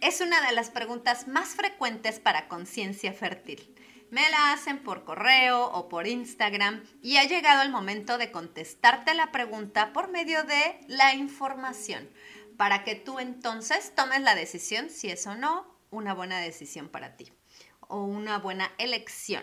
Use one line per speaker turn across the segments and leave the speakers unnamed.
es una de las preguntas más frecuentes para conciencia fértil. Me la hacen por correo o por Instagram y ha llegado el momento de contestarte la pregunta por medio de la información para que tú entonces tomes la decisión si es o no una buena decisión para ti o una buena elección.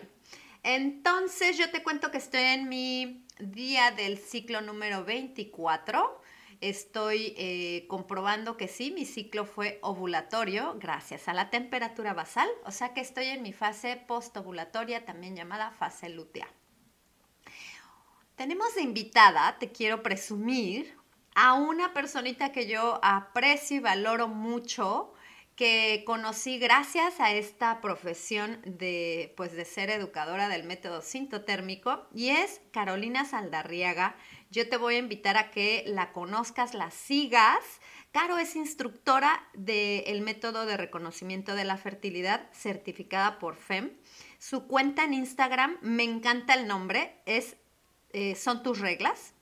Entonces yo te cuento que estoy en mi día del ciclo número 24 estoy eh, comprobando que sí, mi ciclo fue ovulatorio gracias a la temperatura basal, o sea que estoy en mi fase postovulatoria, también llamada fase lútea. Tenemos de invitada, te quiero presumir, a una personita que yo aprecio y valoro mucho, que conocí gracias a esta profesión de, pues, de ser educadora del método sintotérmico y es Carolina Saldarriaga. Yo te voy a invitar a que la conozcas, la sigas. Caro es instructora del método de reconocimiento de la fertilidad certificada por FEM. Su cuenta en Instagram, me encanta el nombre, es eh, Son tus reglas.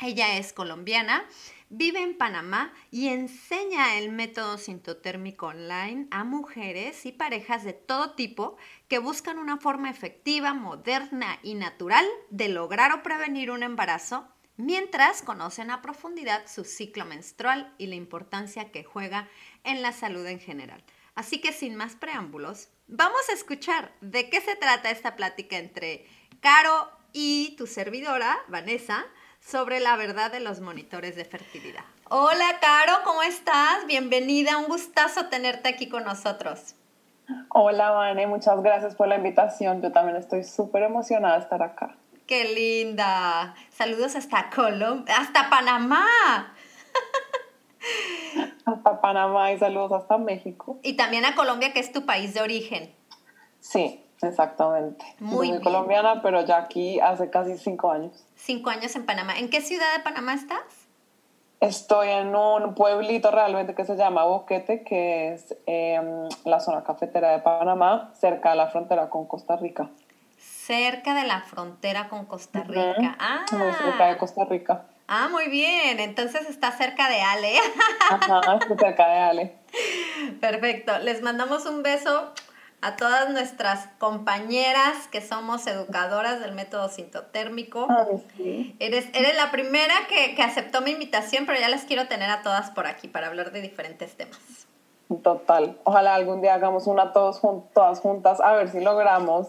Ella es colombiana Vive en Panamá y enseña el método sintotérmico online a mujeres y parejas de todo tipo que buscan una forma efectiva, moderna y natural de lograr o prevenir un embarazo mientras conocen a profundidad su ciclo menstrual y la importancia que juega en la salud en general. Así que sin más preámbulos, vamos a escuchar de qué se trata esta plática entre Caro y tu servidora, Vanessa, sobre la verdad de los monitores de fertilidad. Hola, Caro, ¿cómo estás? Bienvenida, un gustazo tenerte aquí con nosotros.
Hola, Vane, muchas gracias por la invitación. Yo también estoy súper emocionada de estar acá.
¡Qué linda! Saludos hasta Colombia, hasta Panamá.
Hasta Panamá y saludos hasta México.
Y también a Colombia, que es tu país de origen.
Sí, exactamente. Muy Soy colombiana, pero ya aquí hace casi cinco años
cinco años en Panamá. ¿En qué ciudad de Panamá estás?
Estoy en un pueblito realmente que se llama Boquete, que es em, la zona cafetera de Panamá, cerca de la frontera con Costa Rica.
Cerca de la frontera con Costa Rica. Ah.
Muy cerca de Costa Rica.
Ah, muy bien. Entonces está cerca de Ale.
Ajá, está cerca de Ale.
Perfecto. Les mandamos un beso a todas nuestras compañeras que somos educadoras del método sintotérmico. eres, eres la primera que, que, aceptó mi invitación, pero ya las quiero tener a todas por aquí para hablar de diferentes temas.
Total. Ojalá algún día hagamos una todos todas juntas, a ver si logramos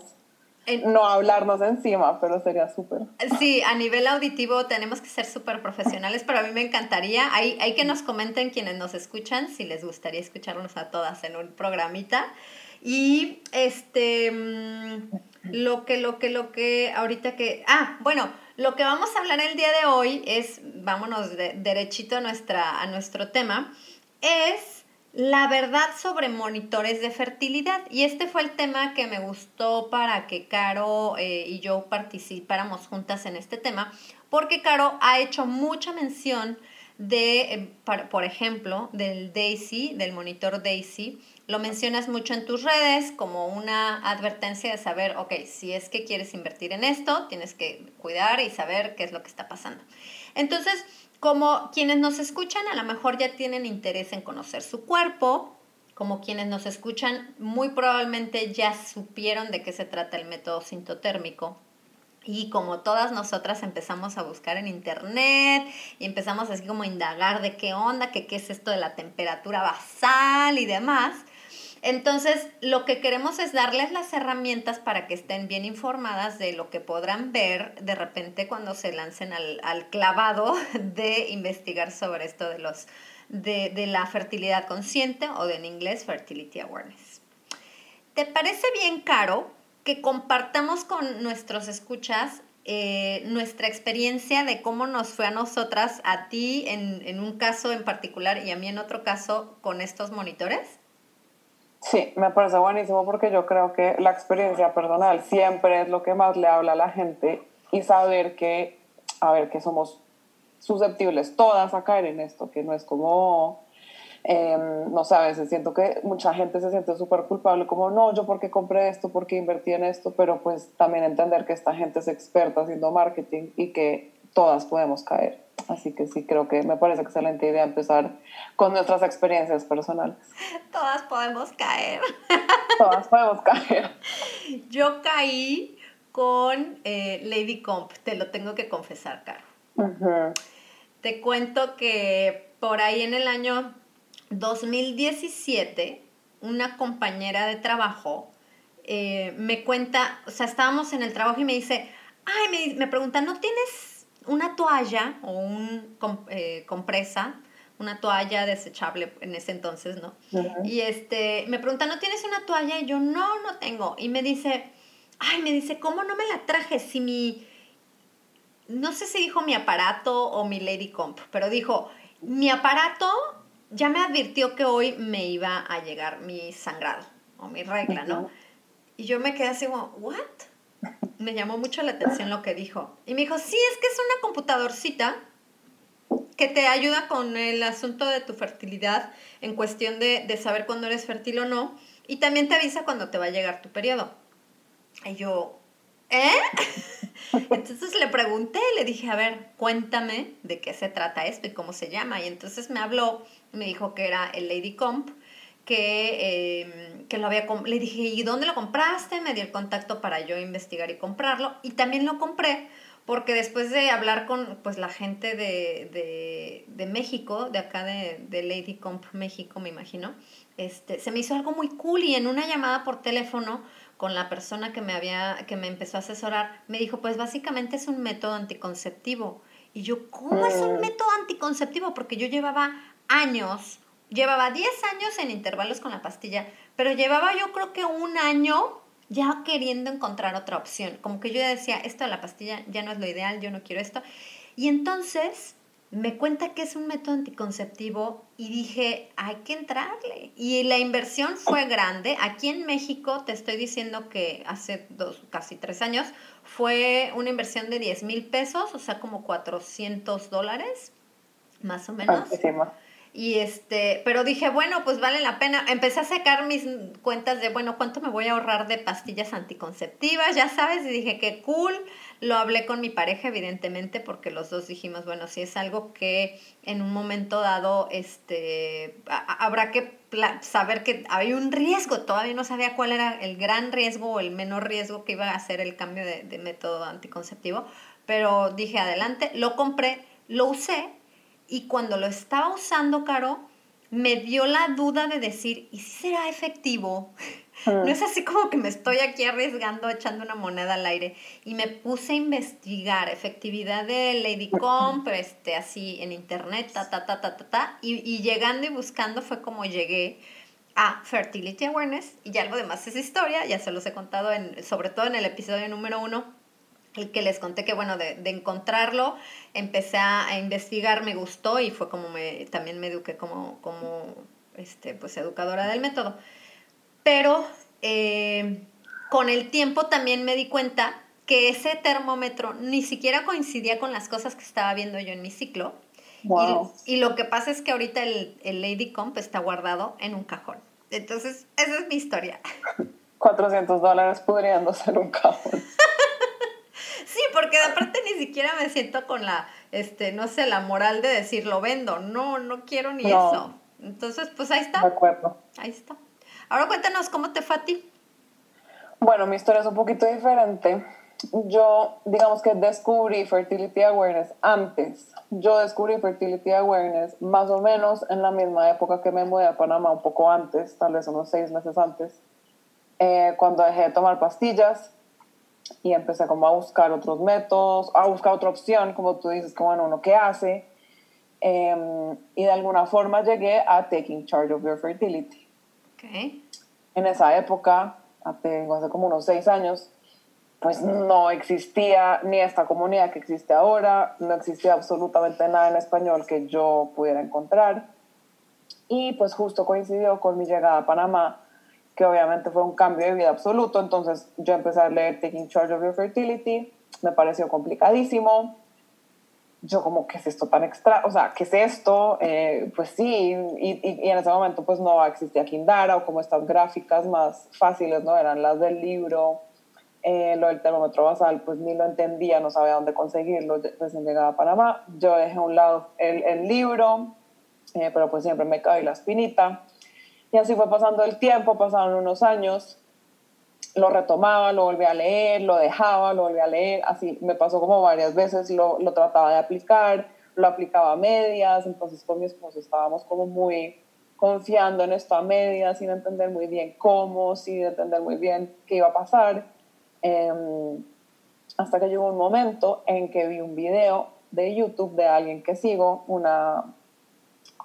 no hablarnos encima, pero sería súper.
Sí, a nivel auditivo tenemos que ser súper profesionales, pero a mí me encantaría, hay, hay que nos comenten quienes nos escuchan, si les gustaría escucharnos a todas en un programita. Y este, mm, lo que, lo que, lo que, ahorita que, ah, bueno, lo que vamos a hablar el día de hoy es, vámonos derechito a, nuestra, a nuestro tema, es la verdad sobre monitores de fertilidad. Y este fue el tema que me gustó para que Caro eh, y yo participáramos juntas en este tema, porque Caro ha hecho mucha mención de, eh, por ejemplo, del Daisy, del monitor Daisy, lo mencionas mucho en tus redes como una advertencia de saber, ok, si es que quieres invertir en esto, tienes que cuidar y saber qué es lo que está pasando. Entonces, como quienes nos escuchan a lo mejor ya tienen interés en conocer su cuerpo, como quienes nos escuchan muy probablemente ya supieron de qué se trata el método sintotérmico. Y como todas nosotras empezamos a buscar en internet y empezamos así como a indagar de qué onda, que qué es esto de la temperatura basal y demás, Entonces, lo que queremos es darles las herramientas para que estén bien informadas de lo que podrán ver de repente cuando se lancen al, al clavado de investigar sobre esto de, los, de, de la fertilidad consciente o en inglés Fertility Awareness. ¿Te parece bien, Caro, que compartamos con nuestros escuchas eh, nuestra experiencia de cómo nos fue a nosotras, a ti en, en un caso en particular y a mí en otro caso con estos monitores?
Sí, me parece buenísimo porque yo creo que la experiencia personal siempre es lo que más le habla a la gente y saber que, a ver, que somos susceptibles todas a caer en esto, que no es como, em, no veces siento que mucha gente se siente súper culpable, como, no, yo por qué compré esto, por qué invertí en esto, pero pues también entender que esta gente es experta haciendo marketing y que todas podemos caer. Así que sí, creo que me parece excelente idea empezar con nuestras experiencias personales.
Todas podemos caer.
Todas podemos caer.
Yo caí con eh, Lady Comp, te lo tengo que confesar, Caro. Te cuento que por ahí en el año 2017, una compañera de trabajo eh, me cuenta, o sea, estábamos en el trabajo y me dice, ay, me, me pregunta, ¿no tienes una toalla o un eh, compresa, una toalla desechable en ese entonces, ¿no? Y este, me pregunta, ¿no tienes una toalla? Y yo, no, no tengo. Y me dice, ay, me dice, ¿cómo no me la traje si mi, no sé si dijo mi aparato o mi Lady Comp, pero dijo, mi aparato ya me advirtió que hoy me iba a llegar mi sangrado o mi regla, ¿no? Y yo me quedé así como, ¿what? me llamó mucho la atención lo que dijo. Y me dijo, sí, es que es una computadorcita que te ayuda con el asunto de tu fertilidad en cuestión de, de saber cuándo eres fértil o no. Y también te avisa cuando te va a llegar tu periodo. Y yo, ¿eh? Entonces le pregunté, le dije, a ver, cuéntame de qué se trata esto y cómo se llama. Y entonces me habló, me dijo que era el Lady Comp que, em, que lo había, le dije, ¿y dónde lo compraste? Me dio el contacto para yo investigar y comprarlo. Y también lo compré porque después de hablar con pues, la gente de, de, de México, de acá de, de, Lady Comp México, me imagino, este, se me hizo algo muy cool y en una llamada por teléfono con la persona que me, había, que me empezó a asesorar, me dijo, pues básicamente es un método anticonceptivo. Y yo, ¿cómo es un mm. método anticonceptivo? Porque yo llevaba años llevaba 10 años en intervalos con la pastilla, pero llevaba yo creo que un año ya queriendo encontrar otra opción. Como que yo decía, esto de la pastilla ya no es lo ideal, yo no quiero esto. Y entonces me cuenta que es un método anticonceptivo y dije, hay que entrarle. Y la inversión fue grande. Aquí en México, te estoy diciendo que hace dos, casi tres años, fue una inversión de 10 mil pesos, o sea, como 400 dólares, más o menos. Y este, pero dije, bueno, pues vale la pena. Empecé a sacar mis cuentas de, bueno, ¿cuánto me voy a ahorrar de pastillas anticonceptivas? Ya sabes, y dije, qué cool. Lo hablé con mi pareja, evidentemente, porque los dos dijimos, bueno, si es algo que en un momento dado, este, habrá que saber que hay un riesgo. Todavía no sabía cuál era el gran riesgo o el menor riesgo que iba a hacer el cambio de, de método anticonceptivo. Pero dije, adelante, lo compré, lo usé y cuando lo estaba usando, Caro, me dio la duda de decir, ¿y si será efectivo? No es así como que me estoy aquí arriesgando echando una moneda al aire. Y me puse a investigar efectividad de Lady Comp, este, así en internet, ta, ta, ta, ta, ta, ta. Y, y llegando y buscando fue como llegué a Fertility Awareness. Y ya algo demás es historia, ya se los he contado, en, sobre todo en el episodio número uno el que les conté que, bueno, de, de encontrarlo, empecé a, investigar, me gustó y fue como me, también me eduqué como, como este, pues, educadora del método. Pero eh, con el tiempo también me di cuenta que ese termómetro ni siquiera coincidía con las cosas que estaba viendo yo en mi ciclo. Y, lo que pasa es que ahorita el, el Lady Comp está guardado en un cajón. Entonces, esa es mi historia.
400 dólares pudiendo ser un cajón.
Sí, porque aparte ni siquiera me siento con la, este, no sé, la moral de decir lo vendo. No, no quiero ni eso. Entonces, pues ahí está.
De acuerdo.
Ahí está. Ahora cuéntanos cómo te fue a ti.
Bueno, mi historia es un poquito diferente. yo, digamos que descubrí Fertility Awareness antes. Yo descubrí Fertility Awareness más o menos en la misma época que me mudé a Panamá, un poco antes, tal vez unos seis meses antes, eh, cuando dejé de tomar pastillas y empecé como a buscar otros métodos, a buscar otra opción, como tú dices, como bueno, uno qué hace. Em, y de alguna forma llegué a Taking Charge of Your Fertility.
Okay.
En esa época, hace, hace como unos seis años, pues no existía ni esta comunidad que existe ahora, no existía absolutamente nada en español que yo pudiera encontrar. Y pues justo coincidió con mi llegada a Panamá, que obviamente fue un cambio de vida absoluto, entonces yo empecé a leer Taking Charge of Your Fertility, me pareció complicadísimo, yo como, ¿qué es esto tan extra? O sea, ¿qué es esto? Eh, pues sí, y, en ese momento pues no existía Kindara o como estas gráficas más fáciles, ¿no? Eran las del libro eh, lo del termómetro basal, pues ni lo entendía, no sabía dónde conseguirlo recién llegaba a Panamá. Yo dejé a un lado el, libro, eh, pero pues siempre me caí la espinita. Y así fue pasando el tiempo, pasaron unos años, lo retomaba, lo volví a leer, lo dejaba, lo volví a leer, así me pasó como varias veces, lo, lo trataba de aplicar, lo aplicaba a medias, entonces con mi esposo estábamos como muy confiando en esto a medias, sin entender muy bien cómo, sin entender muy bien qué iba a pasar. Em, hasta que llegó un momento en que vi un video de YouTube de alguien que sigo, una,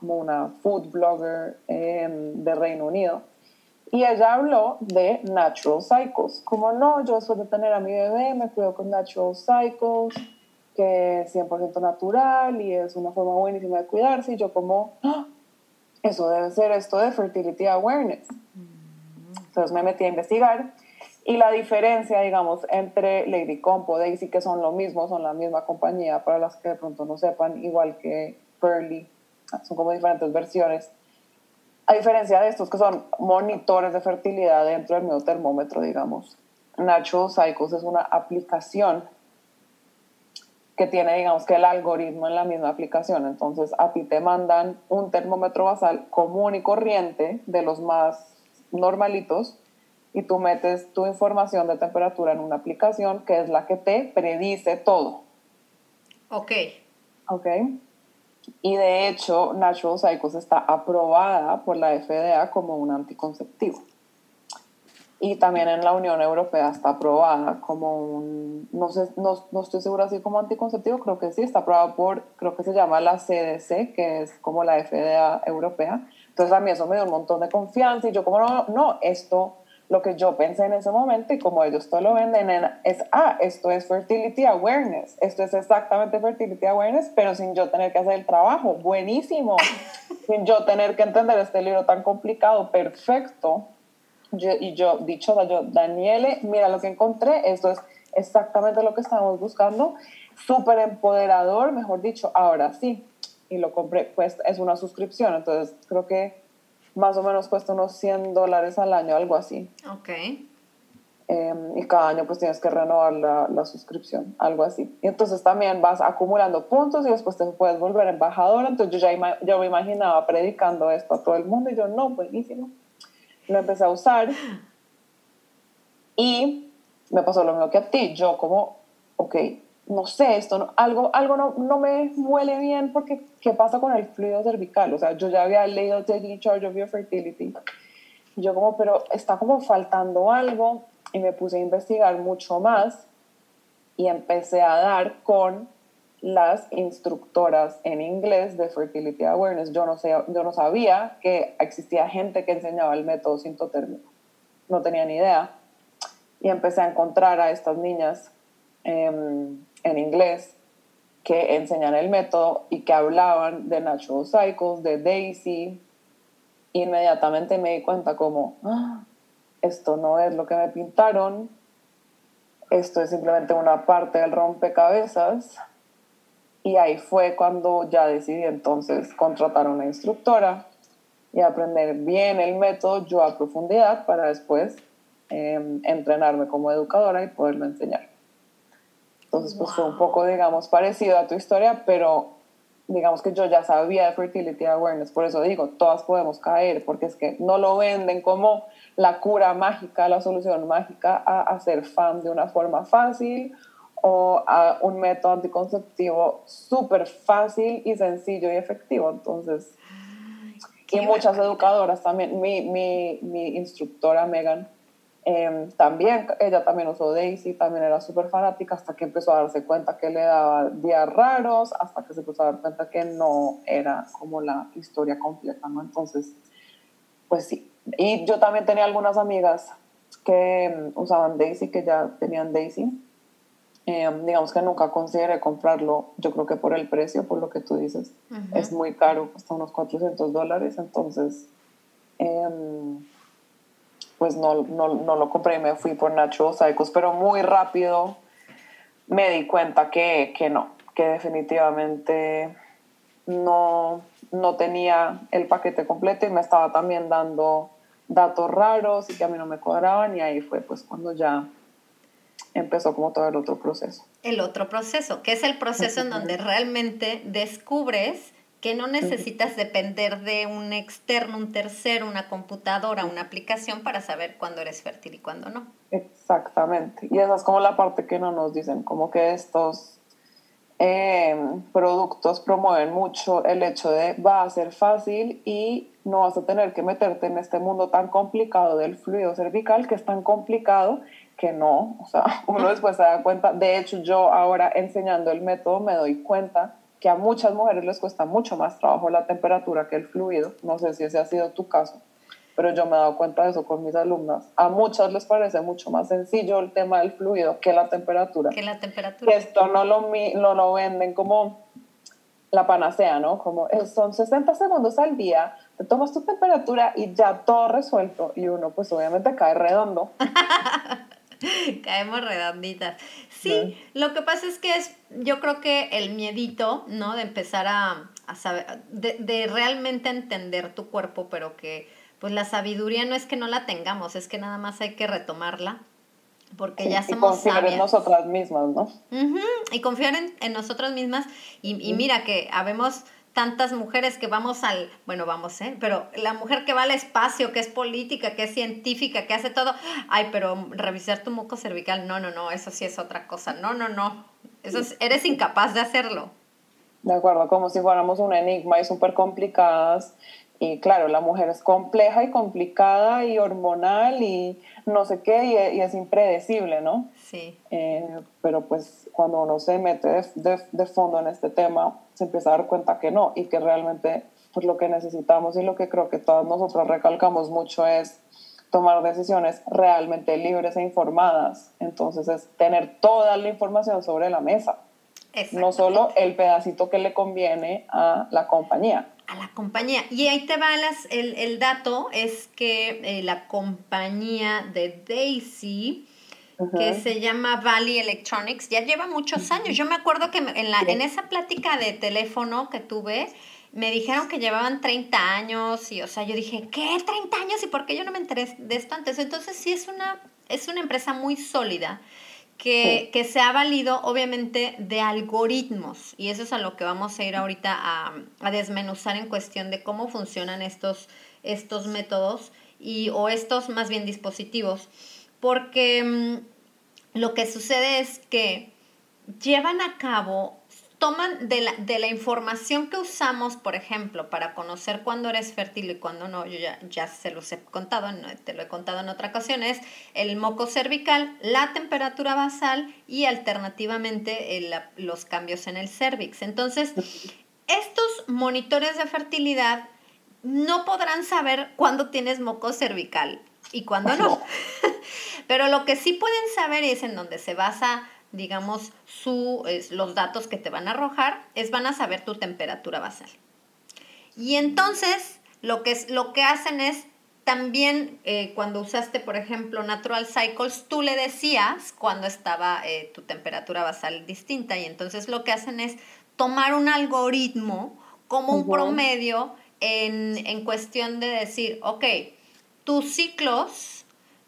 como una food blogger em, de Reino Unido, y ella habló de Natural Cycles. Como no, yo después de tener a mi bebé me cuido con Natural Cycles, que es 100% natural y es una forma buenísima de cuidarse. Y yo como, ¡Ah! eso debe ser esto de Fertility Awareness. Mm. Entonces me metí a investigar y la diferencia, digamos, entre Lady Compo, Daisy, que son lo mismo, son la misma compañía, para las que de pronto no sepan, igual que Pearly, son como diferentes versiones. A diferencia de estos que son monitores de fertilidad dentro del mismo termómetro, digamos, Natural Cycles es una aplicación que tiene, digamos, que el algoritmo en la misma aplicación. Entonces, a ti te mandan un termómetro basal común y corriente, de los más normalitos, y tú metes tu información de temperatura en una aplicación que es la que te predice todo.
Ok.
Ok. Y de hecho, Natural Cycles está aprobada por la FDA como un anticonceptivo. Y también en la Unión Europea está aprobada como un, no, sé, no, no estoy segura si como anticonceptivo, creo que sí, está aprobada por, creo que se llama la CDC, que es como la FDA europea. Entonces a mí eso me dio un montón de confianza y yo como no, no, esto lo que yo pensé en ese momento y como ellos todo lo venden es, ah, esto es fertility awareness, esto es exactamente fertility awareness, pero sin yo tener que hacer el trabajo, buenísimo, sin yo tener que entender este libro tan complicado, perfecto. y yo, dicho yo, Daniele, mira lo que encontré, esto es exactamente lo que estábamos buscando, súper empoderador, mejor dicho, ahora sí, y lo compré, pues es una suscripción, entonces creo que más o menos cuesta unos 100 dólares al año, algo así.
Ok.
Em, y cada año pues tienes que renovar la, la, suscripción, algo así. Y entonces también vas acumulando puntos y después te puedes volver embajadora. Entonces yo ya yo me imaginaba predicando esto a todo el mundo y yo no, buenísimo. Lo empecé a usar y me pasó lo mismo que a ti. Yo como, ok, no sé, esto algo, algo no, no, me huele bien porque ¿qué pasa con el fluido cervical? O sea, yo ya había leído Taking Charge of Your Fertility. Yo como, pero está como faltando algo y me puse a investigar mucho más y empecé a dar con las instructoras en inglés de Fertility Awareness. Yo no, sé, yo no sabía que existía gente que enseñaba el método sintotérmico. No tenía ni idea. Y empecé a encontrar a estas niñas eh, en inglés que enseñan el método y que hablaban de Natural Cycles, de Daisy. Inmediatamente me di cuenta como, ah, esto no es lo que me pintaron, esto es simplemente una parte del rompecabezas. Y ahí fue cuando ya decidí entonces contratar a una instructora y aprender bien el método yo a profundidad para después em, entrenarme como educadora y poderlo enseñar. Entonces, pues fue un poco, digamos, parecido a tu historia, pero digamos que yo ya sabía de fertility awareness, por eso digo, todas podemos caer, porque es que no lo venden como la cura mágica, la solución mágica a hacer fan de una forma fácil o a un método anticonceptivo súper fácil y sencillo y efectivo. Entonces, y muchas educadoras también, mi, mi, mi instructora Megan, Em, también, ella también usó Daisy, también era súper fanática hasta que empezó a darse cuenta que le daba días raros, hasta que se empezó a dar cuenta que no era como la historia completa, ¿no? Entonces, pues sí. Y yo también tenía algunas amigas que em, usaban Daisy, que ya tenían Daisy. Em, digamos que nunca consideré comprarlo, yo creo que por el precio, por lo que tú dices, es muy caro, cuesta unos 400 dólares, entonces pues no, no, no lo compré y me fui por Natural Cycles, pero muy rápido me di cuenta que, que no, que definitivamente no, no tenía el paquete completo y me estaba también dando datos raros y que a mí no me cuadraban y ahí fue pues cuando ya empezó como todo el otro proceso.
El otro proceso, que es el proceso en donde realmente descubres que no necesitas depender de un externo, un tercero, una computadora, una aplicación para saber cuándo eres fértil y cuándo no.
Exactamente. Y esa es como la parte que no nos dicen, como que estos em, productos promueven mucho el hecho de va a ser fácil y no vas a tener que meterte en este mundo tan complicado del fluido cervical, que es tan complicado que no, o sea, uno después se da cuenta, de hecho yo ahora enseñando el método me doy cuenta que a muchas mujeres les cuesta mucho más trabajo la temperatura que el fluido. No sé si ese ha sido tu caso, pero yo me he dado cuenta de eso con mis alumnas. A muchas les parece mucho más sencillo el tema del fluido que la temperatura.
Que la temperatura.
esto no lo, no lo venden como la panacea, ¿no? Como son 60 segundos al día, te tomas tu temperatura y ya todo resuelto. Y uno, pues obviamente cae redondo.
Caemos redonditas. Sí, lo que pasa es que es, yo creo que el miedito, ¿no? De empezar a, saber, de, realmente entender tu cuerpo, pero que pues la sabiduría no es que no la tengamos, es que nada más hay que retomarla, porque ya somos
y confiar en nosotras mismas, ¿no?
y confiar en, en nosotras mismas, y, y mira que habemos tantas mujeres que vamos al, bueno, vamos, ¿eh? Pero la mujer que va al espacio, que es política, que es científica, que hace todo, ay, pero revisar tu moco cervical, no, no, no, eso sí es otra cosa, no, no, no, eso eres incapaz de hacerlo.
De acuerdo, como si fuéramos un enigma y súper complicadas. Y claro, la mujer es compleja y complicada y hormonal y no sé qué, y, es impredecible, ¿no?
Sí.
Eh, pero pues cuando uno se mete de, de, de fondo en este tema, se empieza a dar cuenta que no y que realmente pues, lo que necesitamos y lo que creo que todas nosotros recalcamos mucho es tomar decisiones realmente libres e informadas. Entonces es tener toda la información sobre la mesa, no solo el pedacito que le conviene a la compañía.
A la compañía. Y ahí te va el, el, dato, es que eh, la compañía de Daisy que se llama Valley Electronics, ya lleva muchos años. Yo me acuerdo que en, la, en esa plática de teléfono que tuve, me dijeron que llevaban 30 años y, o sea, yo dije, ¿qué? ¿30 años? ¿Y por qué yo no me enteré de esto antes? Entonces sí es una, es una empresa muy sólida. Que, que, se ha valido obviamente de algoritmos y eso es a lo que vamos a ir ahorita a, a desmenuzar en cuestión de cómo funcionan estos, estos métodos y, o estos más bien dispositivos porque mm, lo que sucede es que llevan a cabo, toman de la, de la, información que usamos, por ejemplo, para conocer cuándo eres fértil y cuándo no, yo ya, ya se los he contado, te lo he contado en otra ocasión, es el moco cervical, la temperatura basal y alternativamente los cambios en el cervix. Entonces, estos monitores de fertilidad no podrán saber cuándo tienes moco cervical y cuándo no. Pero lo que sí pueden saber es en donde se basa, digamos, su, es, los datos que te van a arrojar, es van a saber tu temperatura basal. Y entonces, lo que, es, lo que hacen es también eh, cuando usaste, por ejemplo, Natural Cycles, tú le decías cuando estaba eh, tu temperatura basal distinta y entonces lo que hacen es tomar un algoritmo como un promedio en, en, cuestión de decir, ok, tus ciclos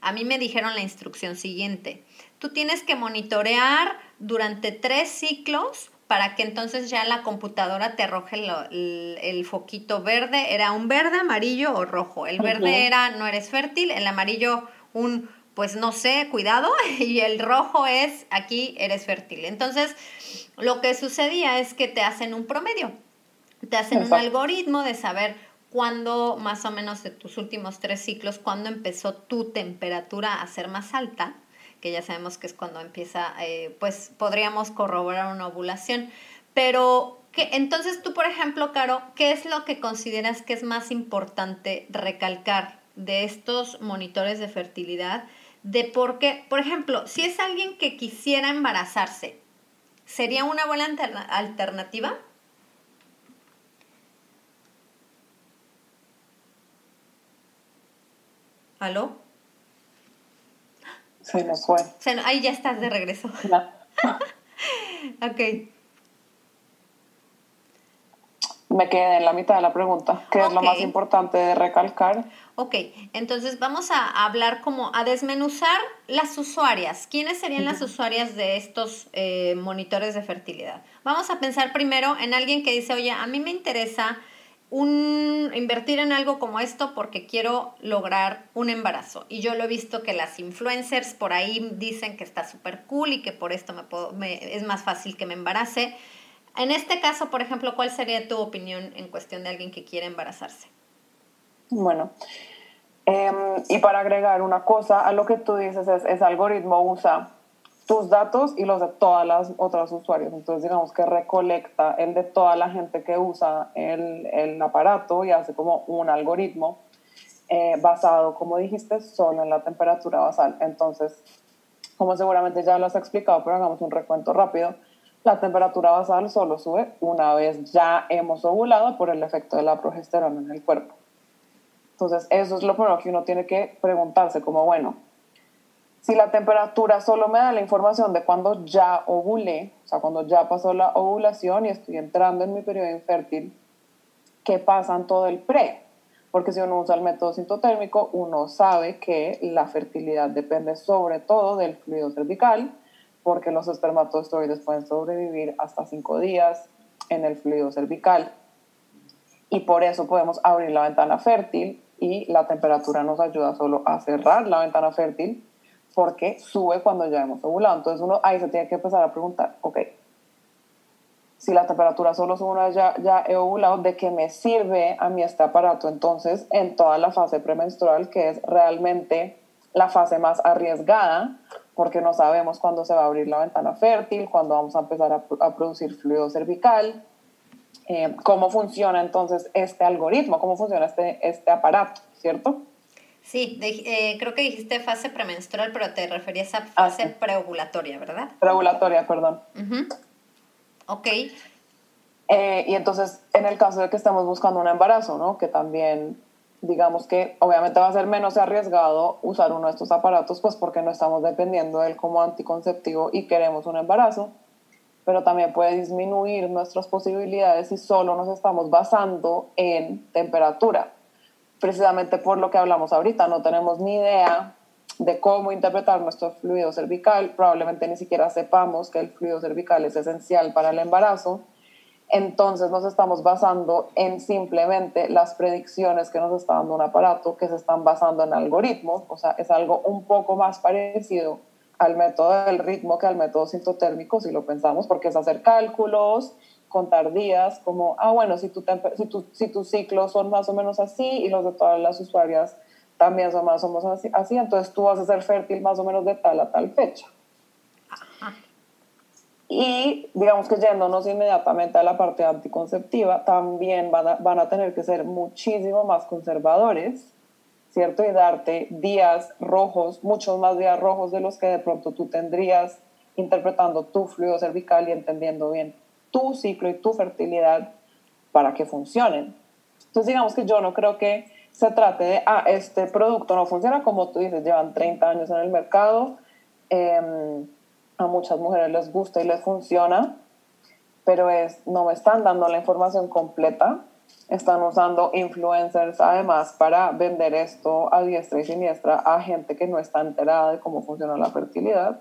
a mí me dijeron la instrucción siguiente. Tú tienes que monitorear durante tres ciclos para que entonces ya la computadora te arroje el, el foquito verde. Era un verde, amarillo o rojo. El verde era no eres fértil, el amarillo un pues no sé, cuidado, y el rojo es aquí eres fértil. Entonces, lo que sucedía es que te hacen un promedio, te hacen un algoritmo de saber cuándo, más o menos de tus últimos tres ciclos, cuándo empezó tu temperatura a ser más alta, que ya sabemos que es cuando empieza, eh, pues podríamos corroborar una ovulación. Pero, ¿qué, entonces tú, por ejemplo, Caro, ¿qué es lo que consideras que es más importante recalcar de estos monitores de fertilidad? De por qué, por ejemplo, si es alguien que quisiera embarazarse, ¿sería una buena alterna- alternativa? ¿Aló?
Se me fue.
Se no- ahí ya estás de regreso. Ok.
Me quedé en la mitad de la pregunta, que es lo más importante de recalcar.
Ok, entonces vamos a hablar como a desmenuzar las usuarias. ¿Quiénes serían las usuarias de estos eh, monitores de fertilidad? Vamos a pensar primero en alguien que dice, oye, a mí me interesa invertir en algo como esto porque quiero lograr un embarazo. Y yo lo he visto que las influencers por ahí dicen que está súper cool y que por esto me puedo, es más fácil que me embarace. En este caso, por ejemplo, ¿cuál sería tu opinión en cuestión de alguien que quiere embarazarse?
Bueno, em, y para agregar una cosa a lo que tú dices, es, ese algoritmo usa tus datos y los de todas las otras usuarios. Entonces, digamos que recolecta el de toda la gente que usa el, el aparato y hace como un algoritmo eh, basado, como dijiste, solo en la temperatura basal. Entonces, como seguramente ya lo has explicado, pero hagamos un recuento rápido. La temperatura basal solo sube una vez ya hemos ovulado por el efecto de la progesterona en el cuerpo. Entonces, eso es lo primero que uno tiene que preguntarse, como bueno, si la temperatura solo me da la información de cuando ya ovulé, o sea, cuando ya pasó la ovulación y estoy entrando en mi periodo infértil, ¿qué pasa en todo el pre? Porque si uno usa el método sintotérmico, uno sabe que la fertilidad depende sobre todo del fluido cervical, porque los espermatozoides pueden sobrevivir hasta cinco días en el fluido cervical y por eso podemos abrir la ventana fértil y la temperatura nos ayuda solo a cerrar la ventana fértil porque sube cuando ya hemos ovulado. Entonces uno ahí se tiene que empezar a preguntar, ok, si la temperatura solo sube una ya, ya he ovulado, ¿de qué me sirve a mí este aparato entonces en toda la fase premenstrual que es realmente la fase más arriesgada? porque no sabemos cuándo se va a abrir la ventana fértil, cuándo vamos a empezar a, a producir fluido cervical, eh, cómo funciona entonces este algoritmo, cómo funciona este, este aparato, ¿cierto?
Sí, de- eh, creo que dijiste fase premenstrual, pero te referías a fase
sí.
preovulatoria, ¿verdad?
Regulatoria, perdón.
Ujú. Ok,
Eh, y entonces, en el caso de que estemos buscando un embarazo, ¿no? Que también, digamos que obviamente va a ser menos arriesgado usar uno de estos aparatos, pues porque no estamos dependiendo de él como anticonceptivo y queremos un embarazo, pero también puede disminuir nuestras posibilidades si solo nos estamos basando en temperatura. Precisamente por lo que hablamos ahorita, no tenemos ni idea de cómo interpretar nuestro fluido cervical, probablemente ni siquiera sepamos que el fluido cervical es esencial para el embarazo, entonces nos estamos basando en simplemente las predicciones que nos está dando un aparato que se están basando en algoritmos, o sea, es algo un poco más parecido al método del ritmo que al método sintotérmico, si lo pensamos, porque es hacer cálculos, contar días, como, ah, bueno, si, tu si, tu, si tus ciclos son más o menos así y los de todas las usuarias también son más o menos así, así, entonces tú vas a ser fértil más o menos de tal a tal fecha. Y digamos que yéndonos inmediatamente a la parte anticonceptiva, también van a, van a tener que ser muchísimo más conservadores, ¿cierto? Y darte días rojos, muchos más días rojos de los que de pronto tú tendrías interpretando tu fluido cervical y entendiendo bien tu ciclo y tu fertilidad para que funcionen. Entonces digamos que yo no creo que se trate de, ah, este producto no funciona como tú dices, llevan 30 años en el mercado. em, a muchas mujeres les gusta y les funciona, pero es, no me están dando la información completa. Están usando influencers además para vender esto a diestra y siniestra a gente que no está enterada de cómo funciona la fertilidad.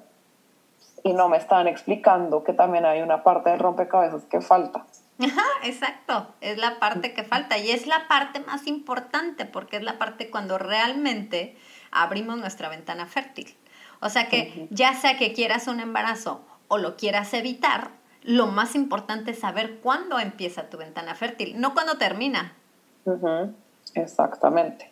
Y no me están explicando que también hay una parte del rompecabezas que falta.
Ajá, exacto, es la parte que falta y es la parte más importante porque es la parte cuando realmente abrimos nuestra ventana fértil. O sea que ya sea que quieras un embarazo o lo quieras evitar, lo más importante es saber cuándo empieza tu ventana fértil, no cuándo termina.
Exactamente.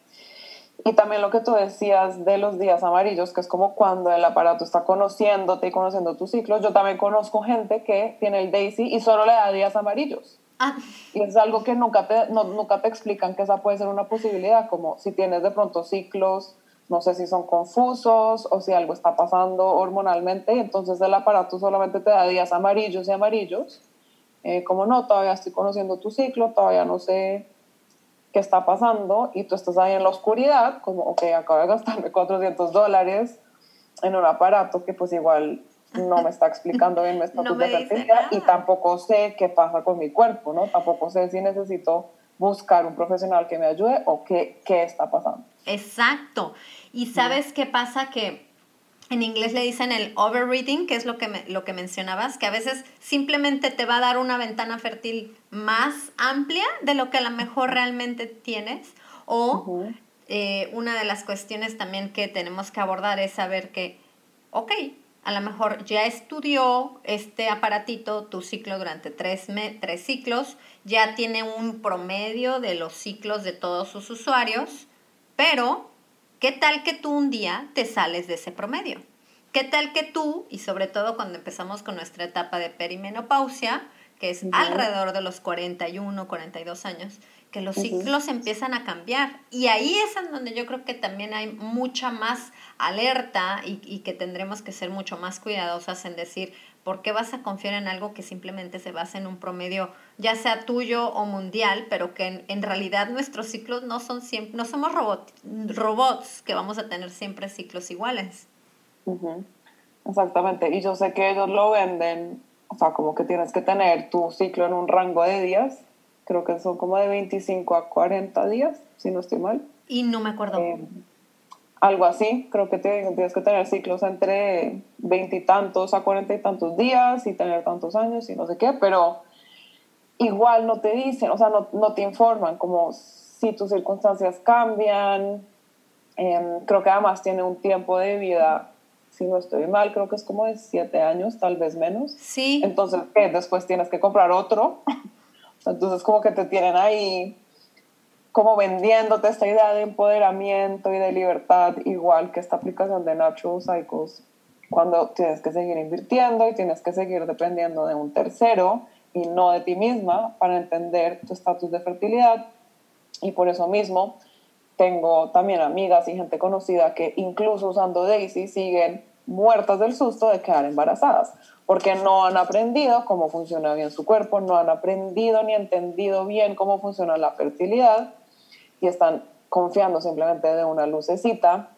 Y también lo que tú decías de los días amarillos, que es como cuando el aparato está conociéndote y conociendo tus ciclos. Yo también conozco gente que tiene el Daisy y solo le da días amarillos. Ah. Y es algo que nunca te, nunca te explican que esa puede ser una posibilidad, como si tienes de pronto ciclos, no sé si son confusos o si algo está pasando hormonalmente, y entonces el aparato solamente te da días amarillos y amarillos. Eh, como no, todavía estoy conociendo tu ciclo, todavía no sé qué está pasando y tú estás ahí en la oscuridad, como, ok, acabo de gastarme 400 dólares en un aparato que pues igual no me está explicando bien mi estatus de fertilidad y tampoco sé qué pasa con mi cuerpo, ¿no? Tampoco sé si necesito buscar un profesional que me ayude o qué, qué está pasando.
Exacto. Y sabes qué pasa que en inglés le dicen el overreading, que es lo que, lo que mencionabas, que a veces simplemente te va a dar una ventana fértil más amplia de lo que a lo mejor realmente tienes. O eh, una de las cuestiones también que tenemos que abordar es saber que, ok, a lo mejor ya estudió este aparatito tu ciclo durante tres, tres ciclos, ya tiene un promedio de los ciclos de todos sus usuarios, pero ¿Qué tal que tú un día te sales de ese promedio? ¿Qué tal que tú, y sobre todo cuando empezamos con nuestra etapa de perimenopausia, que es alrededor de los 41, 42 años, que los ciclos empiezan a cambiar. Y ahí es en donde yo creo que también hay mucha más alerta y, y, que tendremos que ser mucho más cuidadosas en decir, ¿por qué vas a confiar en algo que simplemente se basa en un promedio ya sea tuyo o mundial, pero que en, realidad nuestros ciclos no son siempre, no somos robots que vamos a tener siempre ciclos iguales.
Exactamente, y yo sé que ellos lo venden, o sea, como que tienes que tener tu ciclo en un rango de días, creo que son como de 25 a 40 días, si no estoy mal.
Y no me acuerdo. Eh,
algo así, creo que tienes que tener ciclos entre veintitantos a cuarenta y tantos días y tener tantos años y no sé qué, pero igual no te dicen, o sea, no, no te informan como si tus circunstancias cambian. Em, creo que además tiene un tiempo de vida, si no estoy mal, creo que es como de siete años, tal vez menos.
Sí.
Entonces, ¿qué? Después tienes que comprar otro. Entonces, como que te tienen ahí como vendiéndote esta idea de empoderamiento y de libertad, igual que esta aplicación de Natural Cycles, cuando tienes que seguir invirtiendo y tienes que seguir dependiendo de un tercero y no de ti misma para entender tu estatus de fertilidad. Y por eso mismo tengo también amigas y gente conocida que incluso usando Daisy siguen muertas del susto de quedar embarazadas, porque no han aprendido cómo funciona bien su cuerpo, no han aprendido ni entendido bien cómo funciona la fertilidad y están confiando simplemente de una lucecita.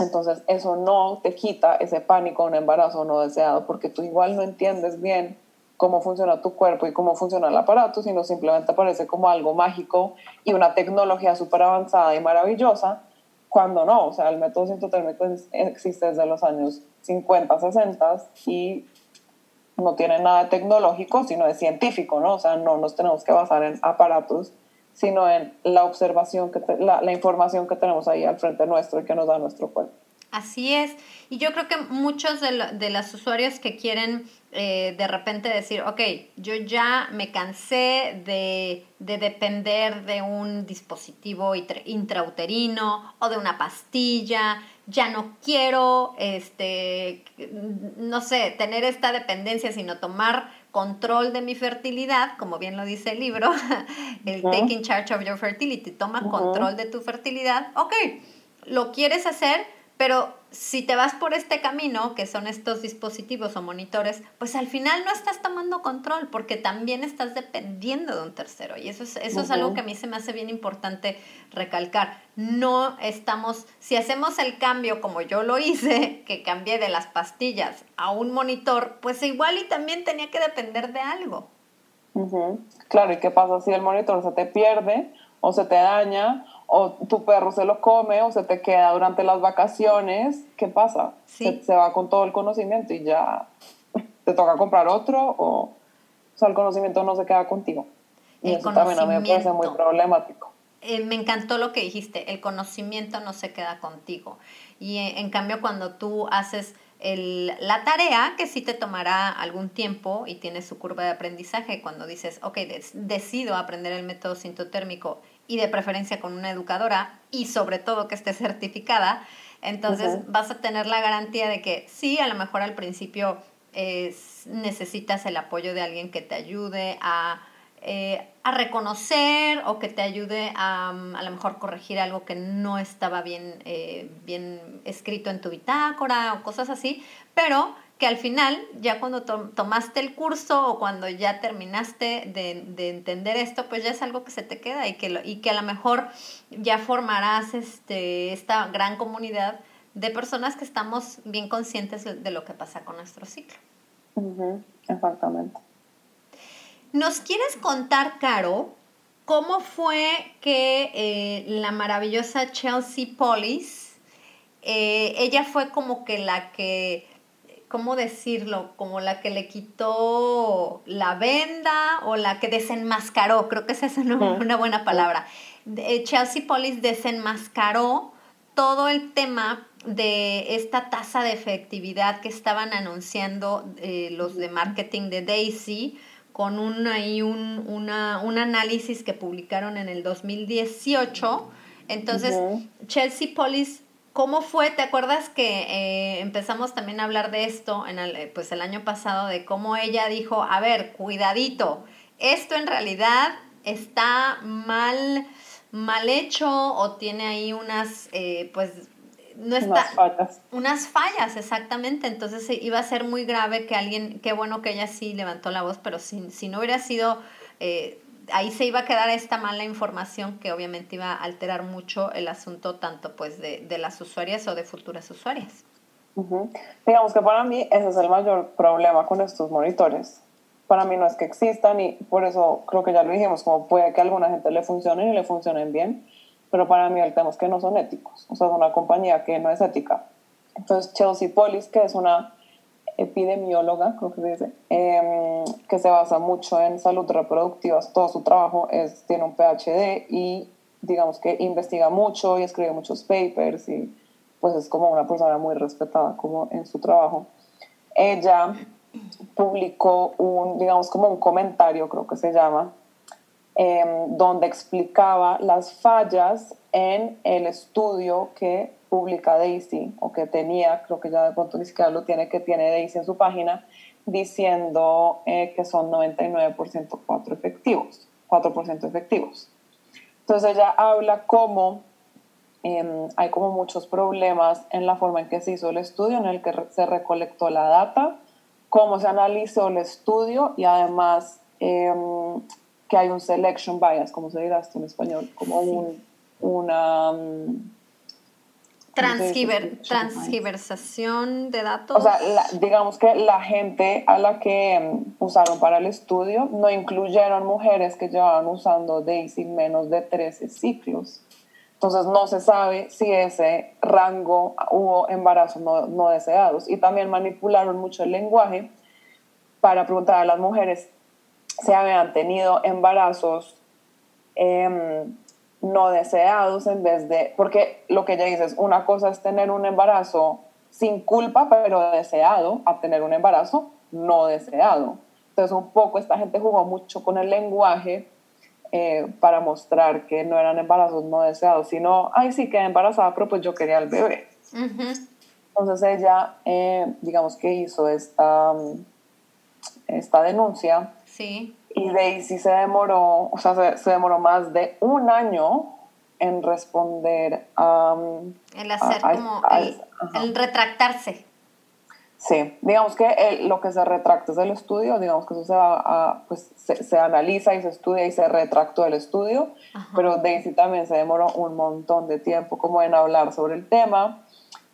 Entonces eso no te quita ese pánico un embarazo no deseado, porque tú igual no entiendes bien cómo funciona tu cuerpo y cómo funciona el aparato, sino simplemente parece como algo mágico y una tecnología súper avanzada y maravillosa, cuando no, o sea, el método sintotérmico existe desde los años 50, 60 y no tiene nada de tecnológico, sino de científico, ¿no? O sea, no nos tenemos que basar en aparatos, sino en la observación, que la, la información que tenemos ahí al frente nuestro y que nos da nuestro cuerpo.
Así es. Y yo creo que muchos de, de los usuarios que quieren eh, de repente decir, ok, yo ya me cansé de, de depender de un dispositivo intrauterino o de una pastilla, ya no quiero, este, no sé, tener esta dependencia, sino tomar control de mi fertilidad, como bien lo dice el libro, el Taking Charge of Your Fertility, toma control de tu fertilidad, ok, lo quieres hacer, pero si te vas por este camino, que son estos dispositivos o monitores, pues al final no estás tomando control porque también estás dependiendo de un tercero. Y eso es, eso es algo que a mí se me hace bien importante recalcar. No estamos, si hacemos el cambio como yo lo hice, que cambié de las pastillas a un monitor, pues igual y también tenía que depender de algo.
Claro, ¿y qué pasa si el monitor se te pierde o se te daña o tu perro se lo come o se te queda durante las vacaciones, ¿qué pasa? Se, se, va con todo el conocimiento y ya te toca comprar otro o, o sea, el conocimiento no se queda contigo. Y eso también a mí me parece muy problemático.
Eh, me encantó lo que dijiste, el conocimiento no se queda contigo. Y eh, en cambio cuando tú haces el, la tarea, que sí te tomará algún tiempo y tiene su curva de aprendizaje, cuando dices, ok, decido aprender el método sintotérmico y de preferencia con una educadora y sobre todo que esté certificada, entonces vas a tener la garantía de que sí, a lo mejor al principio necesitas el apoyo de alguien que te ayude a eh, a reconocer o que te ayude a mm, a lo mejor corregir algo que no estaba bien, eh, bien escrito en tu bitácora o cosas así, pero que al final, ya cuando tomaste el curso o cuando ya terminaste de, de, entender esto, pues ya es algo que se te queda y que, y que a lo mejor ya formarás este, esta gran comunidad de personas que estamos bien conscientes de lo que pasa con nuestro ciclo.
Exactamente.
¿Nos quieres contar, Caro, cómo fue que eh, la maravillosa Chelsea Pollis, eh, ella fue como que la que, ¿cómo decirlo? Como la que le quitó la venda o la que desenmascaró, creo que esa es una, buena palabra. Eh, Chelsea Pollis desenmascaró todo el tema de esta tasa de efectividad que estaban anunciando los de marketing de Daisy, con un, ahí un, una, un análisis que publicaron en el 2018. Entonces, Chelsea Polis, ¿cómo fue? ¿Te acuerdas que eh, empezamos también a hablar de esto en el, eh, pues el año pasado, de cómo ella dijo, a ver, cuidadito, esto en realidad está mal, mal hecho o tiene ahí unas, eh, pues no está, unas fallas. Unas fallas, exactamente. Entonces iba a ser muy grave que alguien, qué bueno que ella sí levantó la voz, pero si, si no hubiera sido, eh, ahí se iba a quedar esta mala información que obviamente iba a alterar mucho el asunto tanto pues de, de las usuarias o de futuras usuarias.
Digamos que para mí ese es el mayor problema con estos monitores. Para mí no es que existan y por eso creo que ya lo dijimos, como puede que a alguna gente le funcionen y le funcionen bien, pero para mí el tema es que no son éticos, o sea, es una compañía que no es ética. Entonces, Chelsea Polis, que es una epidemióloga, creo que se dice, em, que se basa mucho en salud reproductiva, todo su trabajo es, tiene un PhD y digamos que investiga mucho y escribe muchos papers y pues es como una persona muy respetada como en su trabajo. Ella publicó un, digamos, como un comentario, creo que se llama, Em, donde explicaba las fallas en el estudio que publica Daisy, o que tenía, creo que ya de pronto ni siquiera lo tiene, que tiene Daisy en su página, diciendo eh, que son 99% 4 efectivos, 4% efectivos. Entonces ella habla cómo em, hay como muchos problemas en la forma en que se hizo el estudio, en el que se recolectó la data, cómo se analizó el estudio y además em, que hay un selection bias, como se dirá esto en español, como un, una... Mm,
transgiversación de datos.
O sea, digamos que la gente a la que mm, usaron para el estudio no incluyeron mujeres que llevaban usando Daisy menos de 13 ciclos. Entonces no se sabe si ese rango hubo embarazos no, no deseados. Y también manipularon mucho el lenguaje para preguntar a las mujeres se habían tenido embarazos em, no deseados en vez de, porque lo que ella dice es, una cosa es tener un embarazo sin culpa, pero deseado, a tener un embarazo no deseado. Entonces un poco esta gente jugó mucho con el lenguaje eh, para mostrar que no eran embarazos no deseados, sino, ay, sí, quedé embarazada, pero pues yo quería el bebé. Entonces ella, eh, digamos que hizo esta, esta denuncia
Sí.
Y Daisy se demoró, o sea, se, demoró más de un año en responder a...
el hacer como, el, retractarse.
Sí, digamos que lo que se retracta es el estudio, digamos que eso se, va a, pues, se, analiza y se estudia y se retractó el estudio, pero Daisy también se demoró un montón de tiempo como en hablar sobre el tema,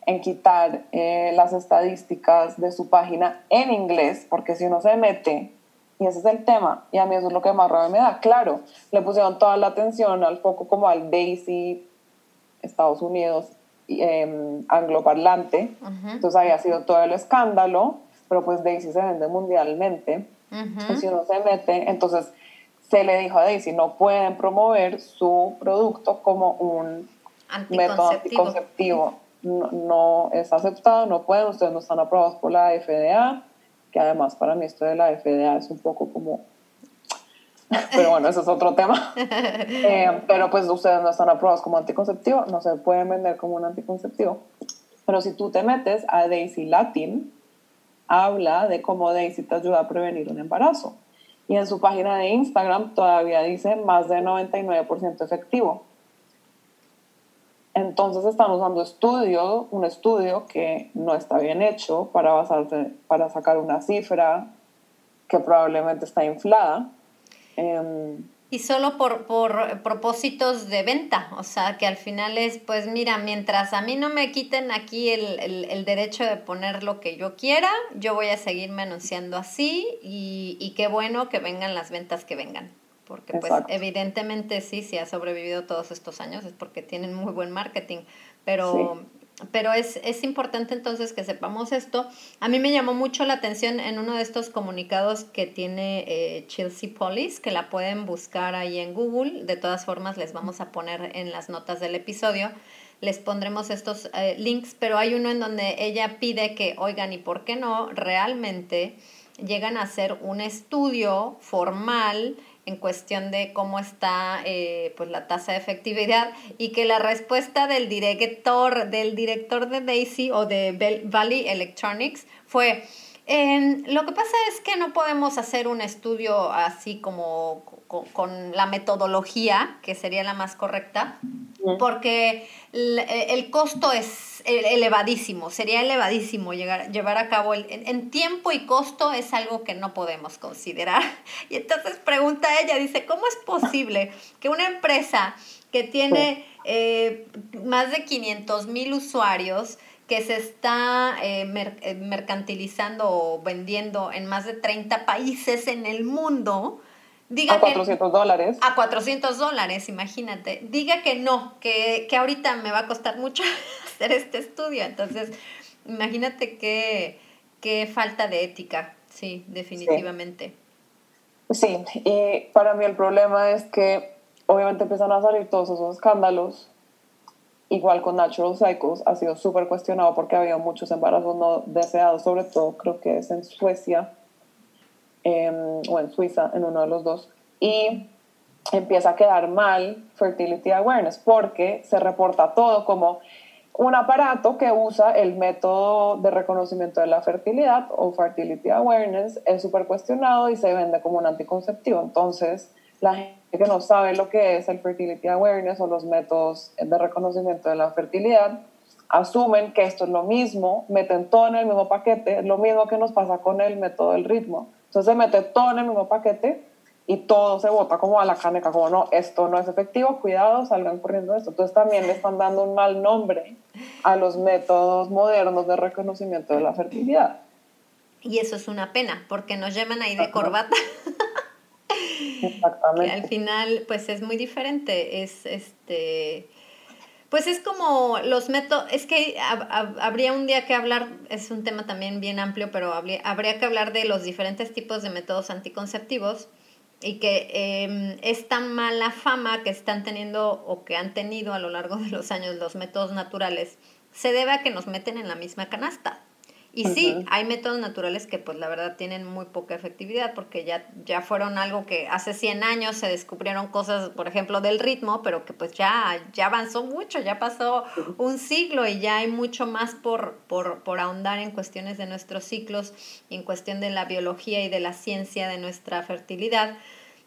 en quitar eh, las estadísticas de su página en inglés, porque si uno se mete y ese es el tema. Y a mí eso es lo que más rabia me da. Claro, le pusieron toda la atención al foco como al Daisy Estados Unidos eh, angloparlante, entonces había sido todo el escándalo, pero pues Daisy se vende mundialmente, y si uno se mete, entonces se le dijo a Daisy, no pueden promover su producto como un método anticonceptivo. No, no, es aceptado, no pueden, ustedes no están aprobados por la FDA, que además para mí esto de la FDA es un poco como pero bueno, ese es otro tema. Eh, pero pues ustedes no están aprobados como anticonceptivo, no se pueden vender como un anticonceptivo. Pero si tú te metes a Daisy Latin, habla de cómo Daisy te ayuda a prevenir un embarazo. Y en su página de Instagram todavía dice más de 99% efectivo. Entonces están usando estudio, un estudio que no está bien hecho para basarse, para sacar una cifra que probablemente está inflada
Em, y solo por, por, propósitos de venta, o sea, que al final es, pues mira, mientras a mí no me quiten aquí el, el, el derecho de poner lo que yo quiera, yo voy a seguirme anunciando así y, y qué bueno que vengan las ventas que vengan. Porque pues evidentemente sí, si ha sobrevivido todos estos años es porque tienen muy buen marketing, pero pero es, es, importante entonces que sepamos esto. A mí me llamó mucho la atención en uno de estos comunicados que tiene eh, Chelsea Police, que la pueden buscar ahí en Google. De todas formas, les vamos a poner en las notas del episodio. Les pondremos estos eh, links, pero hay uno en donde ella pide que, oigan, ¿y por qué no realmente llegan a hacer un estudio formal en cuestión de cómo está eh, pues la tasa de efectividad y que la respuesta del director del director de Daisy o de Valley Electronics fue lo que pasa es que no podemos hacer un estudio así como con, la metodología, que sería la más correcta, porque el, costo es elevadísimo, sería elevadísimo llegar, llevar a cabo, el, en, tiempo y costo es algo que no podemos considerar. Y entonces pregunta ella, dice, ¿cómo es posible que una empresa que tiene eh, más de 500 mil usuarios, que se está eh, eh, mercantilizando o vendiendo en más de 30 países en el mundo,
diga a 400 dólares.
A 400 dólares, imagínate. Diga que no, que, ahorita me va a costar mucho hacer este estudio. Entonces, imagínate qué, qué falta de ética, sí, definitivamente.
Sí. sí, y para mí el problema es que obviamente empiezan a salir todos esos escándalos igual con Natural Cycles, ha sido súper cuestionado porque había muchos embarazos no deseados, sobre todo creo que es en Suecia em, o en Suiza, en uno de los dos. Y empieza a quedar mal Fertility Awareness porque se reporta todo como un aparato que usa el método de reconocimiento de la fertilidad o Fertility Awareness es súper cuestionado y se vende como un anticonceptivo. Entonces, la gente que no sabe lo que es el Fertility Awareness o los métodos de reconocimiento de la fertilidad, asumen que esto es lo mismo, meten todo en el mismo paquete, lo mismo que nos pasa con el método del ritmo. Entonces se mete todo en el mismo paquete y todo se bota como a la caneca, como no, esto no es efectivo, cuidado, salgan corriendo esto. Entonces también le están dando un mal nombre a los métodos modernos de reconocimiento de la fertilidad.
Y eso es una pena, porque nos llaman ahí de corbata. Exactamente. al final, pues es muy diferente. Es este. Pues es como los métodos, es que habría un día que hablar, es un tema también bien amplio, pero habría, habría que hablar de los diferentes tipos de métodos anticonceptivos y que eh, es tan mala fama que están teniendo o que han tenido a lo largo de los años los métodos naturales, se debe a que nos meten en la misma canasta. Y sí, hay métodos naturales que pues la verdad tienen muy poca efectividad porque ya, ya fueron algo que hace 100 años se descubrieron cosas, por ejemplo, del ritmo, pero que pues ya, ya avanzó mucho, ya pasó un siglo y ya hay mucho más por, por, por ahondar en cuestiones de nuestros ciclos en cuestión de la biología y de la ciencia de nuestra fertilidad.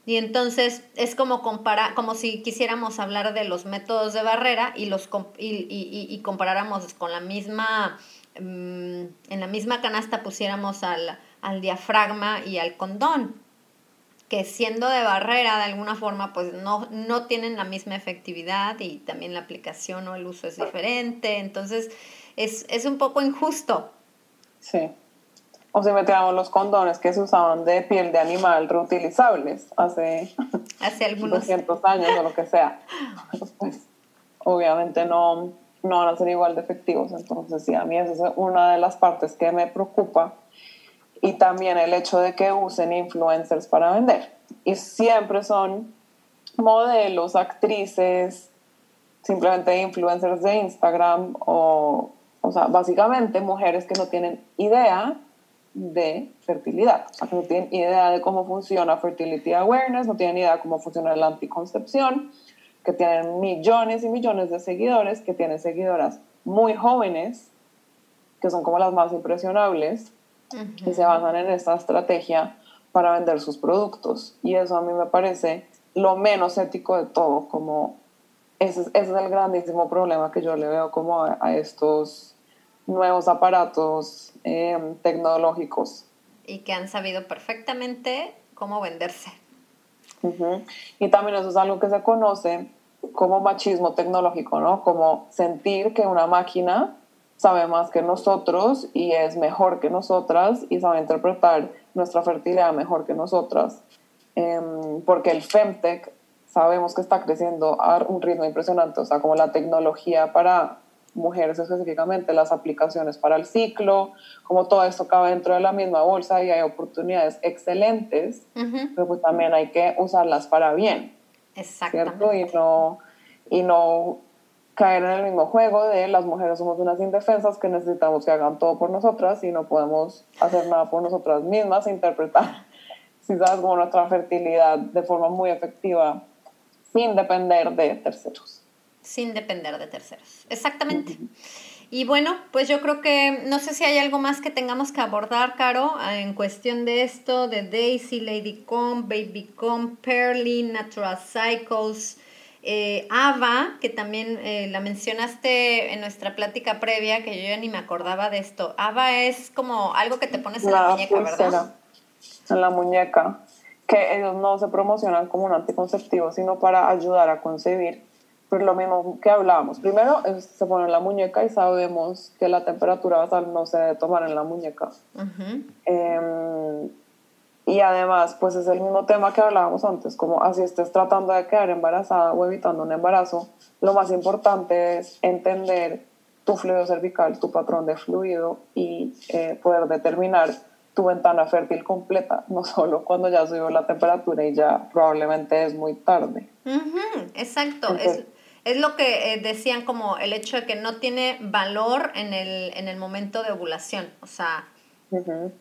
Y entonces es como comparar, como si quisiéramos hablar de los métodos de barrera y los y, y, y comparáramos con la misma Mm, en la misma canasta pusiéramos al, al diafragma y al condón, que siendo de barrera de alguna forma, pues no, no tienen la misma efectividad y también la aplicación o el uso es diferente, entonces es, es un poco injusto.
Sí. O si metiéramos los condones que se usaban de piel de animal reutilizables hace,
hace algunos
200 años o lo que sea. Pues, obviamente no, no van a ser igual de efectivos. Entonces, sí, a mí esa es una de las partes que me preocupa. Y también el hecho de que usen influencers para vender. Y siempre son modelos, actrices, simplemente influencers de Instagram o, o sea, básicamente mujeres que no tienen idea de fertilidad, o sea, que no tienen idea de cómo funciona Fertility Awareness, no tienen idea de cómo funciona la anticoncepción, que tienen millones y millones de seguidores, que tienen seguidoras muy jóvenes, que son como las más impresionables, y se basan en esta estrategia para vender sus productos. Y eso a mí me parece lo menos ético de todo, como ese, es el grandísimo problema que yo le veo como a, estos nuevos aparatos em, tecnológicos.
Y que han sabido perfectamente cómo venderse.
Y también eso es algo que se conoce como machismo tecnológico, ¿no? Como sentir que una máquina sabe más que nosotros y es mejor que nosotras y sabe interpretar nuestra fertilidad mejor que nosotras. Em, porque el Femtech sabemos que está creciendo a un ritmo impresionante, o sea, como la tecnología para mujeres específicamente, las aplicaciones para el ciclo, como todo esto cabe dentro de la misma bolsa y hay oportunidades excelentes, pero pues también hay que usarlas para bien. ¿cierto? Y no, y no caer en el mismo juego de las mujeres somos unas indefensas que necesitamos que hagan todo por nosotras y no podemos hacer nada por nosotras mismas, interpretar, si sabes, como nuestra fertilidad de forma muy efectiva sin depender de terceros.
Sin depender de terceros, exactamente. Y bueno, pues yo creo que no sé si hay algo más que tengamos que abordar, Caro, en cuestión de esto, de Daisy, Lady Com, Baby Com, Pearly, Natural Cycles, eh, Ava, que también eh, la mencionaste en nuestra plática previa, que yo ya ni me acordaba de esto. Ava es como algo que te pones en la, muñeca, ¿verdad?
En la muñeca, que ellos no se promocionan como un anticonceptivo, sino para ayudar a concebir pues lo mismo que hablábamos. Primero se pone en la muñeca y sabemos que la temperatura basal no se debe tomar en la muñeca. Em, y además, pues es el mismo tema que hablábamos antes, como así estés tratando de quedar embarazada o evitando un embarazo, lo más importante es entender tu fluido cervical, tu patrón de fluido y eh, poder determinar tu ventana fértil completa, no solo cuando ya subió la temperatura y ya probablemente es muy tarde.
exacto. Es lo que eh, decían como el hecho de que no tiene valor en el, en el momento de ovulación. O sea,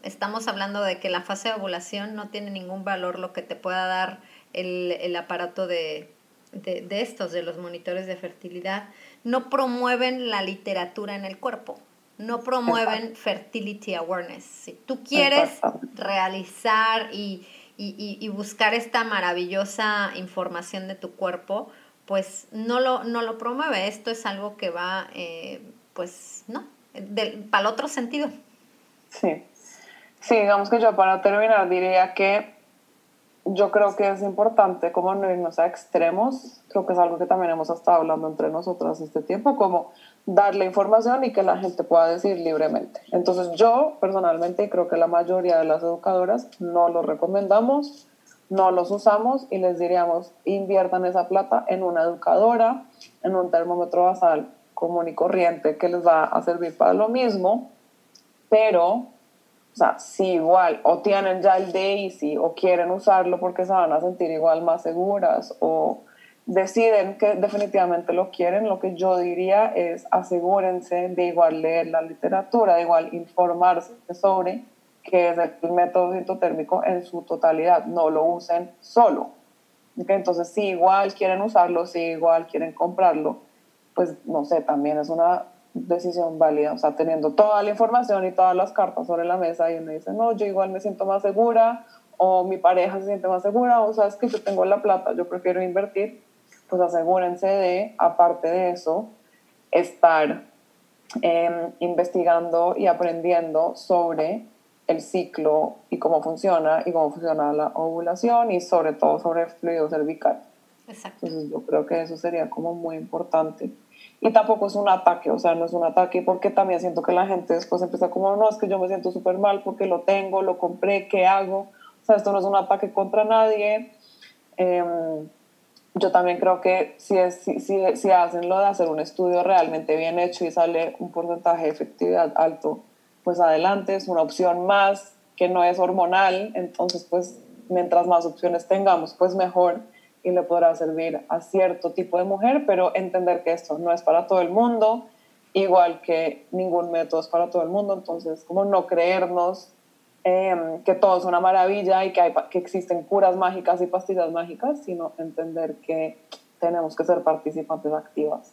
estamos hablando de que la fase de ovulación no tiene ningún valor lo que te pueda dar el, el aparato de, de, de, estos, de los monitores de fertilidad. No promueven la literatura en el cuerpo. No promueven fertility awareness. Si tú quieres realizar y, y, y buscar esta maravillosa información de tu cuerpo, pues no lo, no lo promueve. Esto es algo que va, eh, pues, ¿no? para el otro sentido.
Sí. Sí, digamos que yo para terminar diría que yo creo que es importante como no irnos a extremos, creo que es algo que también hemos estado hablando entre nosotras este tiempo, como darle información y que la gente pueda decir libremente. Entonces yo personalmente, y creo que la mayoría de las educadoras, no lo recomendamos, no los usamos y les diríamos inviertan esa plata en una educadora, en un termómetro basal común y corriente que les va a servir para lo mismo, pero, o sea, si igual o tienen ya el DAISY o quieren usarlo porque se van a sentir igual más seguras o deciden que definitivamente lo quieren, lo que yo diría es asegúrense de igual leer la literatura, de igual informarse sobre que el método citotérmico en su totalidad, no lo usen solo. Entonces, si igual quieren usarlo, si igual quieren comprarlo, pues no sé, también es una decisión válida, o sea, teniendo toda la información y todas las cartas sobre la mesa y uno dice, no, yo igual me siento más segura, o mi pareja se siente más segura, o sabes que yo tengo la plata, yo prefiero invertir, pues asegúrense de, aparte de eso, estar em, investigando y aprendiendo sobre el ciclo y cómo funciona y cómo funciona la ovulación y sobre todo sobre el fluido cervical. Exacto. Entonces yo creo que eso sería como muy importante. Y tampoco es un ataque, o sea, no es un ataque porque también siento que la gente después empieza como, no, es que yo me siento súper mal porque lo tengo, lo compré, ¿qué hago? O sea, esto no es un ataque contra nadie. Em, yo también creo que si, es, si, si, si, hacen lo de hacer un estudio realmente bien hecho y sale un porcentaje de efectividad alto, pues adelante, es una opción más que no es hormonal, entonces pues mientras más opciones tengamos, pues mejor y le podrá servir a cierto tipo de mujer, pero entender que esto no es para todo el mundo, igual que ningún método es para todo el mundo, entonces como no creernos Em, que todo es una maravilla y que, hay, que existen curas mágicas y pastillas mágicas, sino entender que tenemos que ser participantes activas.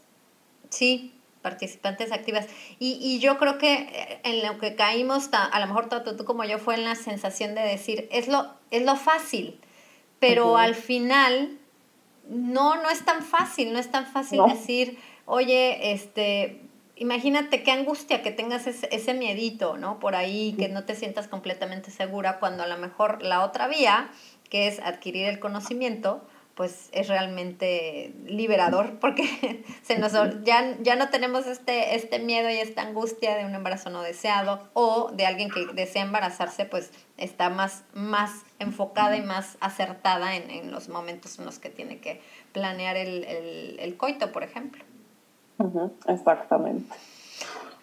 Sí, participantes activas. Y, y, yo creo que eh, en lo que caímos, a lo mejor tanto tú como yo, fue en la sensación de decir, es lo, es lo fácil, pero al final no, no es tan fácil, no es tan fácil decir, oye, este, imagínate qué angustia que tengas ese, ese, miedito, ¿no? Por ahí, que no te sientas completamente segura cuando a lo mejor la otra vía, que es adquirir el conocimiento, pues es realmente liberador porque se nos, ya, ya no tenemos este, este miedo y esta angustia de un embarazo no deseado o de alguien que desea embarazarse, pues está más, más enfocada y más acertada en, en los momentos en los que tiene que planear el, el, el coito, por ejemplo
exactamente.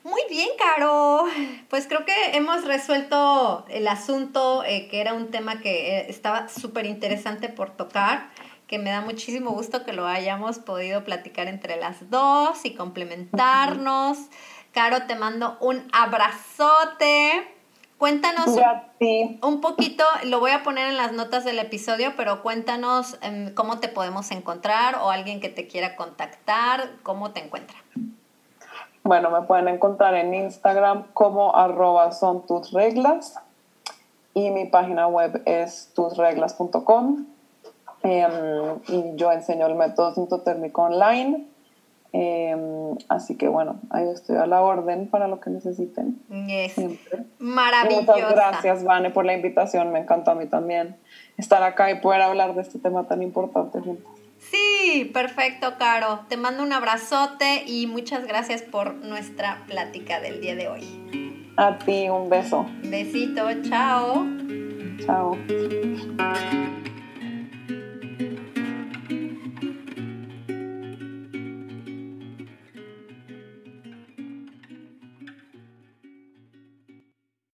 Muy bien, Caro. Pues creo que hemos resuelto el asunto, eh, que era un tema que eh, estaba súper interesante por tocar, que me da muchísimo gusto que lo hayamos podido platicar entre las dos y complementarnos. Caro, te mando un abrazote. Cuéntanos un poquito, lo voy a poner en las notas del episodio, pero cuéntanos em, cómo te podemos encontrar o alguien que te quiera contactar, cómo te encuentra.
Bueno, me pueden encontrar en Instagram como arroba son tus reglas y mi página web es tusreglas.com em, y yo enseño el método sintotérmico online Em, así que bueno, ahí estoy a la orden para lo que necesiten.
Maravilloso.
Muchas gracias, Vane, por la invitación. Me encantó a mí también estar acá y poder hablar de este tema tan importante juntos.
Sí, perfecto, Caro. Te mando un abrazote y muchas gracias por nuestra plática del día de hoy.
A ti, un beso.
Besito, chao.
Chao.